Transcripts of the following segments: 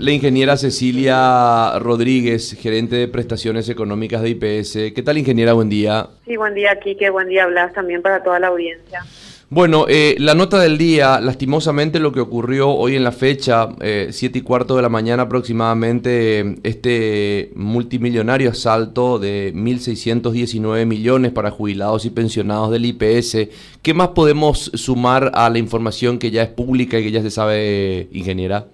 La ingeniera Cecilia Rodríguez, gerente de prestaciones económicas de IPS. ¿Qué tal, ingeniera? Buen día. Sí, buen día, Kike. Buen día, Blas, también para toda la audiencia. Bueno, eh, la nota del día, lastimosamente lo que ocurrió hoy en la fecha, eh, siete y cuarto de la mañana aproximadamente, este multimillonario asalto de 1.619 millones para jubilados y pensionados del IPS. ¿Qué más podemos sumar a la información que ya es pública y que ya se sabe, ingeniera?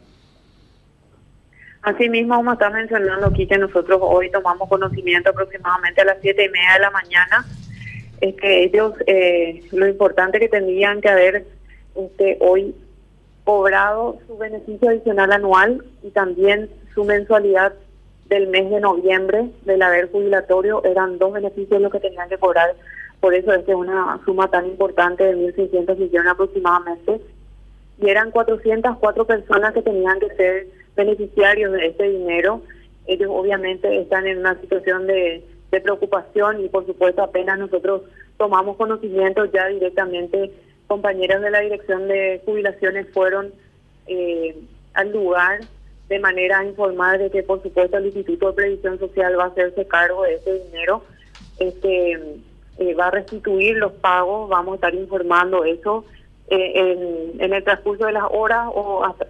Así mismo, como está mencionando aquí, que nosotros hoy tomamos conocimiento aproximadamente a las siete y media de la mañana, es que ellos, eh, lo importante que tendrían que haber este, hoy cobrado su beneficio adicional anual y también su mensualidad del mes de noviembre del haber jubilatorio, eran dos beneficios los que tenían que cobrar, por eso es que una suma tan importante de 1.600 millones aproximadamente, y eran 404 personas que tenían que ser beneficiarios de este dinero. Ellos obviamente están en una situación de, preocupación y por supuesto apenas nosotros tomamos conocimiento ya directamente, compañeros de la Dirección de Jubilaciones fueron eh, al lugar de manera informada de que por supuesto el Instituto de Previsión Social va a hacerse cargo de ese dinero, este eh, va a restituir los pagos, vamos a estar informando eso eh, en, en, el transcurso de las horas o hasta,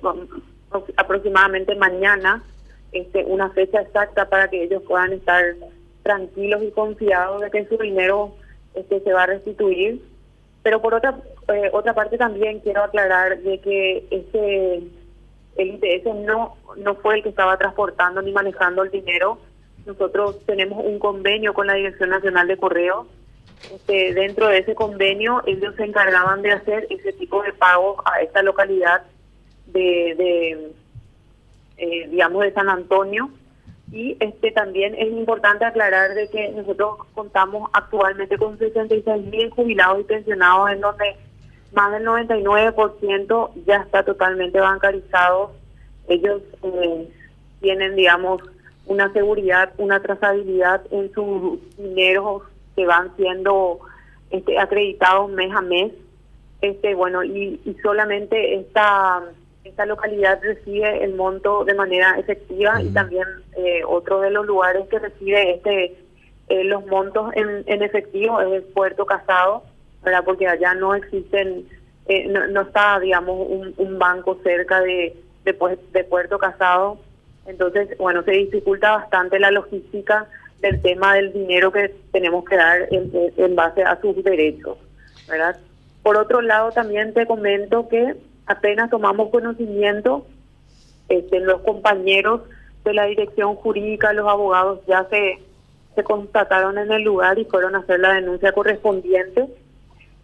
aproximadamente mañana este, una fecha exacta para que ellos puedan estar tranquilos y confiados de que su dinero este, se va a restituir. Pero por otra eh, otra parte también quiero aclarar de que ese el ITS no no fue el que estaba transportando ni manejando el dinero. Nosotros tenemos un convenio con la Dirección Nacional de Correos. Este, dentro de ese convenio ellos se encargaban de hacer ese tipo de pagos a esta localidad de, eh, digamos, de San Antonio. Y este también es importante aclarar de que nosotros contamos actualmente con 66 mil jubilados y pensionados en donde más del 99% ya está totalmente bancarizado. Ellos eh, tienen, digamos, una seguridad, una trazabilidad en sus dineros que van siendo este, acreditados mes a mes. Este, bueno, y, y solamente esta esta localidad recibe el monto de manera efectiva y también eh, otro de los lugares que recibe este eh, los montos en, en efectivo es el Puerto Casado, ¿verdad? Porque allá no existen, eh, no, está, digamos, un, banco cerca de, de, de Puerto Casado. Entonces, bueno, se dificulta bastante la logística del tema del dinero que tenemos que dar en, en base a sus derechos, ¿verdad? Por otro lado, también te comento que apenas tomamos conocimiento, este, los compañeros de la dirección jurídica, los abogados ya se, se constataron en el lugar y fueron a hacer la denuncia correspondiente.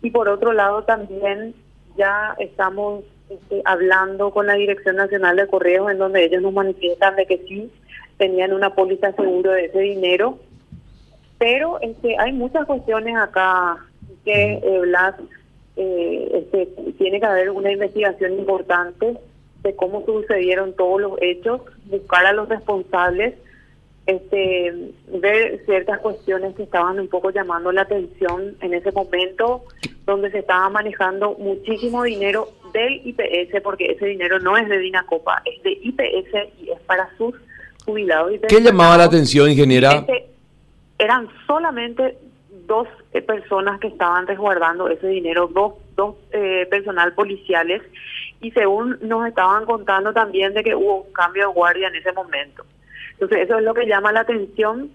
Y por otro lado también ya estamos este, hablando con la Dirección Nacional de Correos en donde ellos nos manifiestan de que sí tenían una póliza seguro de ese dinero. Pero este, hay muchas cuestiones acá que eh, Blas eh, este, tiene que haber una investigación importante de cómo sucedieron todos los hechos, buscar a los responsables, este, ver ciertas cuestiones que estaban un poco llamando la atención en ese momento, donde se estaba manejando muchísimo dinero del IPS, porque ese dinero no es de Dinacopa, es de IPS y es para sus jubilados. ¿Qué llamaba la atención, ingeniera? Este, eran solamente dos eh, personas que estaban resguardando ese dinero, dos, dos eh, personal policiales, y según nos estaban contando también de que hubo un cambio de guardia en ese momento. Entonces eso es lo que llama la atención.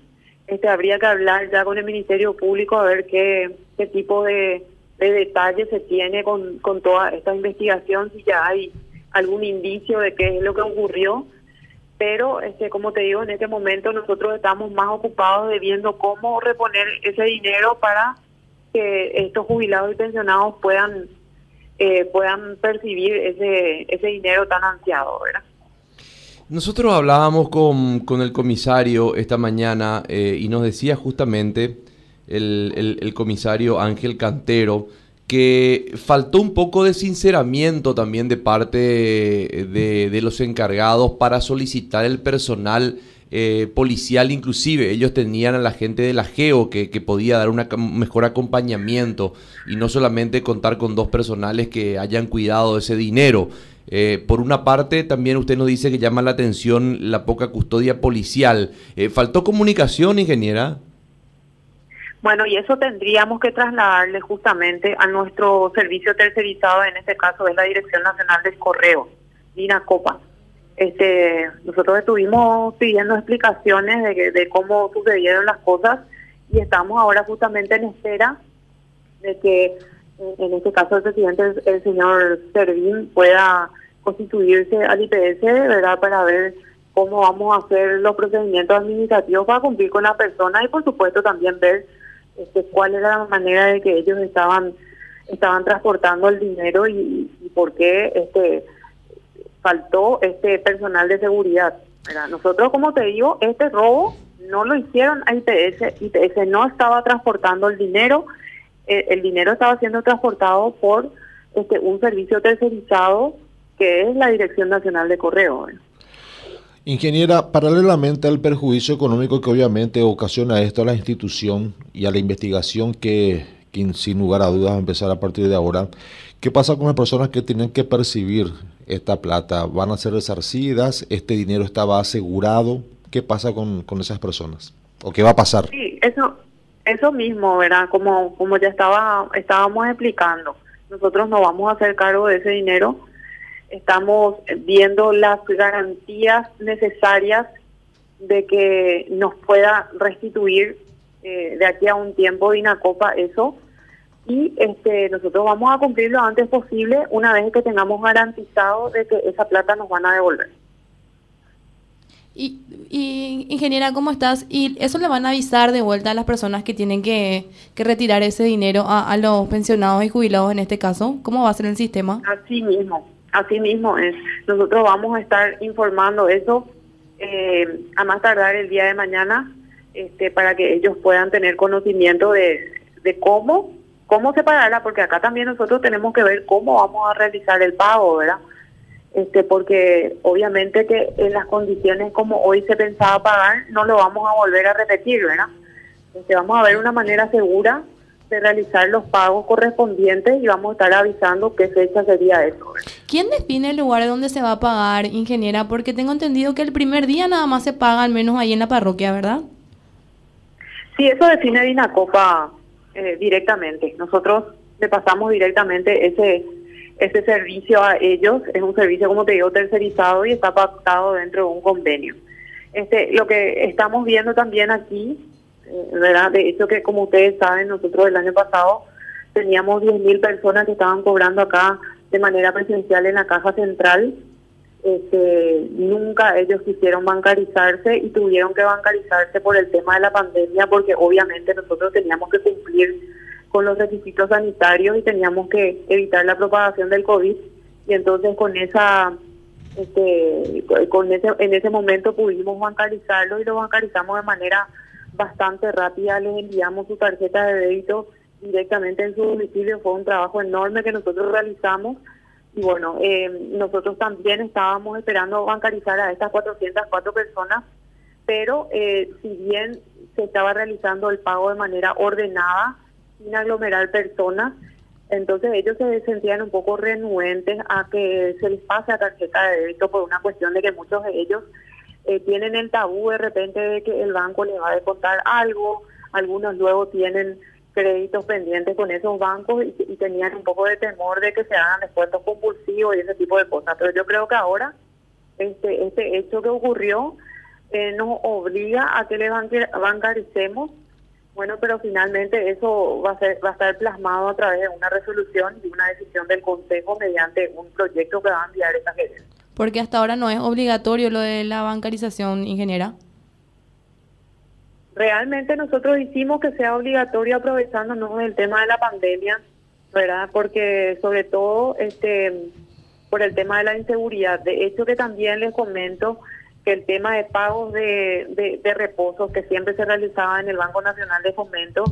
Este habría que hablar ya con el Ministerio Público a ver qué, qué tipo de, de detalles se tiene con, con toda esta investigación, si ya hay algún indicio de qué es lo que ocurrió pero este como te digo en este momento nosotros estamos más ocupados de viendo cómo reponer ese dinero para que estos jubilados y pensionados puedan eh, puedan percibir ese ese dinero tan ansiado verdad nosotros hablábamos con, con el comisario esta mañana eh, y nos decía justamente el, el, el comisario Ángel Cantero que faltó un poco de sinceramiento también de parte de, los encargados para solicitar el personal eh, policial inclusive. Ellos tenían a la gente de la GEO que, podía dar un mejor acompañamiento y no solamente contar con dos personales que hayan cuidado ese dinero. Eh, por una parte, también usted nos dice que llama la atención la poca custodia policial. Eh, ¿Faltó comunicación, ingeniera? Bueno, y eso tendríamos que trasladarle justamente a nuestro servicio tercerizado, en este caso es la Dirección Nacional del Correo, Copa. Este, nosotros estuvimos pidiendo explicaciones de, de cómo sucedieron las cosas y estamos ahora justamente en espera de que, en este caso el presidente, el, señor Servín, pueda constituirse al IPS, ¿verdad?, para ver cómo vamos a hacer los procedimientos administrativos para cumplir con la persona y, por supuesto, también ver este, cuál era la manera de que ellos estaban estaban transportando el dinero y, por qué este faltó este personal de seguridad. Nosotros, como te digo, este robo no lo hicieron a IPS, IPS no estaba transportando el dinero, eh, el dinero estaba siendo transportado por este un servicio tercerizado que es la Dirección Nacional de Correo. Ingeniera, paralelamente al perjuicio económico que obviamente ocasiona esto a la institución y a la investigación que, sin lugar a dudas va a empezar a partir de ahora, ¿qué pasa con las personas que tienen que percibir esta plata? ¿Van a ser resarcidas? ¿Este dinero estaba asegurado? ¿Qué pasa con, con esas personas? ¿O qué va a pasar? Sí, eso, eso mismo, ¿verdad? Como, como ya estaba, estábamos explicando, nosotros no vamos a hacer cargo de ese dinero estamos viendo las garantías necesarias de que nos pueda restituir eh, de aquí a un tiempo Dinacopa eso y este nosotros vamos a cumplir lo antes posible una vez que tengamos garantizado de que esa plata nos van a devolver. Y, y, ingeniera, ¿cómo estás? ¿Y eso le van a avisar de vuelta a las personas que tienen que, retirar ese dinero a, a, los pensionados y jubilados en este caso? ¿Cómo va a ser el sistema? Así mismo. Así mismo es. Nosotros vamos a estar informando eso eh, a más tardar el día de mañana este, para que ellos puedan tener conocimiento de, de cómo cómo separarla, porque acá también nosotros tenemos que ver cómo vamos a realizar el pago, ¿verdad? Este, porque obviamente que en las condiciones como hoy se pensaba pagar, no lo vamos a volver a repetir, ¿verdad? Este, vamos a ver una manera segura de realizar los pagos correspondientes y vamos a estar avisando qué fecha sería eso. ¿Quién define el lugar donde se va a pagar, ingeniera? Porque tengo entendido que el primer día nada más se paga, al menos ahí en la parroquia, ¿verdad? Sí, eso define Dinacopa eh, directamente. Nosotros le pasamos directamente ese ese servicio a ellos. Es un servicio, como te digo, tercerizado y está pactado dentro de un convenio. Este, lo que estamos viendo también aquí ¿verdad? De hecho que como ustedes saben, nosotros el año pasado teníamos 10.000 personas que estaban cobrando acá de manera presencial en la caja central. Este, nunca ellos quisieron bancarizarse y tuvieron que bancarizarse por el tema de la pandemia porque obviamente nosotros teníamos que cumplir con los requisitos sanitarios y teníamos que evitar la propagación del COVID y entonces con esa este, con ese en ese momento pudimos bancarizarlo y lo bancarizamos de manera bastante rápida, les enviamos su tarjeta de débito directamente en su domicilio, fue un trabajo enorme que nosotros realizamos. Y bueno, eh, nosotros también estábamos esperando bancarizar a estas 404 personas, pero eh, si bien se estaba realizando el pago de manera ordenada, sin aglomerar personas, entonces ellos se sentían un poco renuentes a que se les pase a tarjeta de débito por una cuestión de que muchos de ellos eh, tienen el tabú de repente de que el banco les va a descontar algo, algunos luego tienen créditos pendientes con esos bancos y, tenían un poco de temor de que se hagan descuentos compulsivos y ese tipo de cosas. Pero yo creo que ahora este, este hecho que ocurrió eh, nos obliga a que le bancaricemos. Bueno, pero finalmente eso va a, ser, va a estar plasmado a través de una resolución y una decisión del Consejo mediante un proyecto que va a enviar esta gerencia. Porque hasta ahora no es obligatorio lo de la bancarización, ingeniera. Realmente nosotros hicimos que sea obligatorio aprovechándonos del tema de la pandemia, ¿verdad? Porque sobre todo este por el tema de la inseguridad. De hecho que también les comento que el tema de pagos de, de, reposo que siempre se realizaba en el Banco Nacional de Fomento,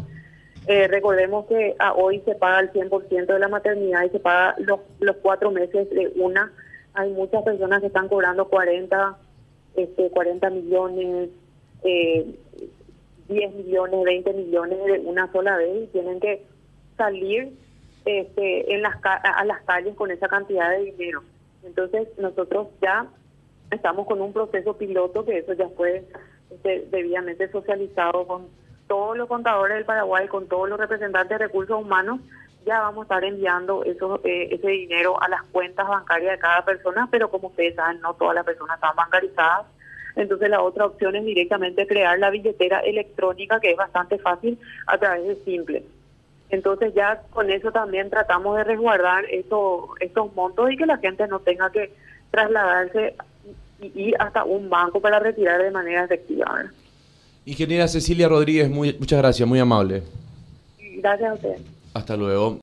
Eh, recordemos que a hoy se paga el 100% de la maternidad y se paga los, los cuatro meses de una. Hay muchas personas que están cobrando 40, este, 40 millones, eh, 10 millones, 20 millones de una sola vez y tienen que salir este, en las, a las calles con esa cantidad de dinero. Entonces nosotros ya estamos con un proceso piloto que eso ya fue este, debidamente socializado con todos los contadores del Paraguay, con todos los representantes de recursos humanos, ya vamos a estar enviando eso, eh, ese dinero a las cuentas bancarias de cada persona, pero como ustedes saben, no todas las personas están bancarizadas. Entonces la otra opción es directamente crear la billetera electrónica, que es bastante fácil a través de Simple. Entonces ya con eso también tratamos de resguardar eso, esos montos y que la gente no tenga que trasladarse y ir hasta un banco para retirar de manera efectiva. Ingeniera Cecilia Rodríguez, muy, muchas gracias, muy amable. Gracias a usted. Hasta luego.